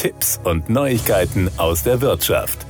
Tipps und Neuigkeiten aus der Wirtschaft.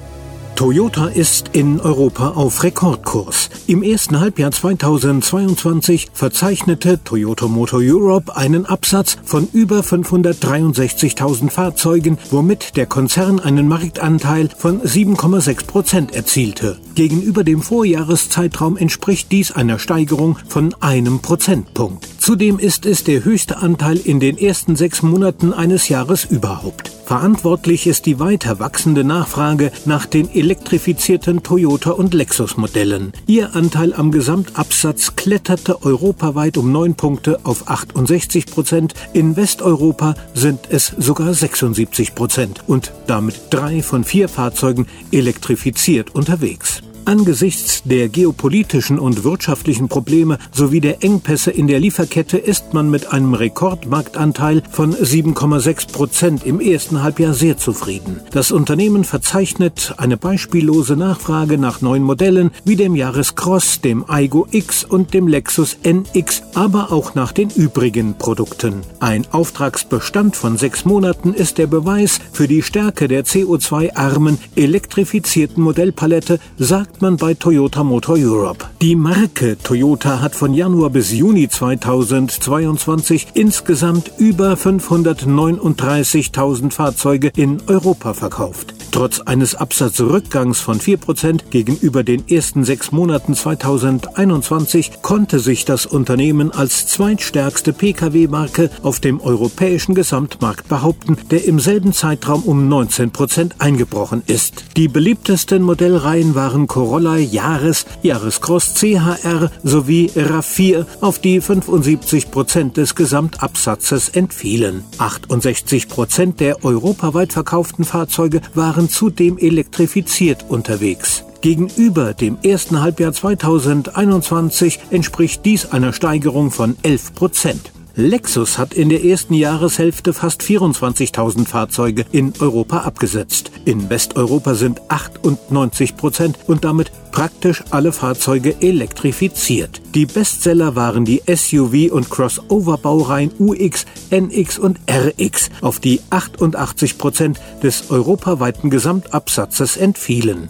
Toyota ist in Europa auf Rekordkurs. Im ersten Halbjahr 2022 verzeichnete Toyota Motor Europe einen Absatz von über 563.000 Fahrzeugen, womit der Konzern einen Marktanteil von 7,6 Prozent erzielte. Gegenüber dem Vorjahreszeitraum entspricht dies einer Steigerung von einem Prozentpunkt. Zudem ist es der höchste Anteil in den ersten sechs Monaten eines Jahres überhaupt. Verantwortlich ist die weiter wachsende Nachfrage nach den elektrifizierten Toyota und Lexus Modellen. Ihr Anteil am Gesamtabsatz kletterte europaweit um neun Punkte auf 68 Prozent. In Westeuropa sind es sogar 76 Prozent und damit drei von vier Fahrzeugen elektrifiziert unterwegs. Angesichts der geopolitischen und wirtschaftlichen Probleme sowie der Engpässe in der Lieferkette ist man mit einem Rekordmarktanteil von 7,6 Prozent im ersten Halbjahr sehr zufrieden. Das Unternehmen verzeichnet eine beispiellose Nachfrage nach neuen Modellen wie dem Jahrescross, dem Aigo X und dem Lexus NX, aber auch nach den übrigen Produkten. Ein Auftragsbestand von sechs Monaten ist der Beweis für die Stärke der CO2-armen, elektrifizierten Modellpalette, sagt man bei Toyota Motor Europe. Die Marke Toyota hat von Januar bis Juni 2022 insgesamt über 539.000 Fahrzeuge in Europa verkauft. Trotz eines Absatzrückgangs von 4% gegenüber den ersten sechs Monaten 2021 konnte sich das Unternehmen als zweitstärkste Pkw-Marke auf dem europäischen Gesamtmarkt behaupten, der im selben Zeitraum um 19% eingebrochen ist. Die beliebtesten Modellreihen waren Corolla Jahres, Jahrescross CHR sowie RAV4, auf die 75% des Gesamtabsatzes entfielen. 68% der europaweit verkauften Fahrzeuge waren waren zudem elektrifiziert unterwegs. Gegenüber dem ersten Halbjahr 2021 entspricht dies einer Steigerung von 11 Prozent. Lexus hat in der ersten Jahreshälfte fast 24.000 Fahrzeuge in Europa abgesetzt. In Westeuropa sind 98 Prozent und damit praktisch alle Fahrzeuge elektrifiziert. Die Bestseller waren die SUV- und Crossover-Baureihen UX, NX und RX, auf die 88 Prozent des europaweiten Gesamtabsatzes entfielen.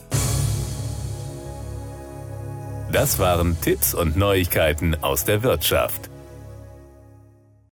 Das waren Tipps und Neuigkeiten aus der Wirtschaft.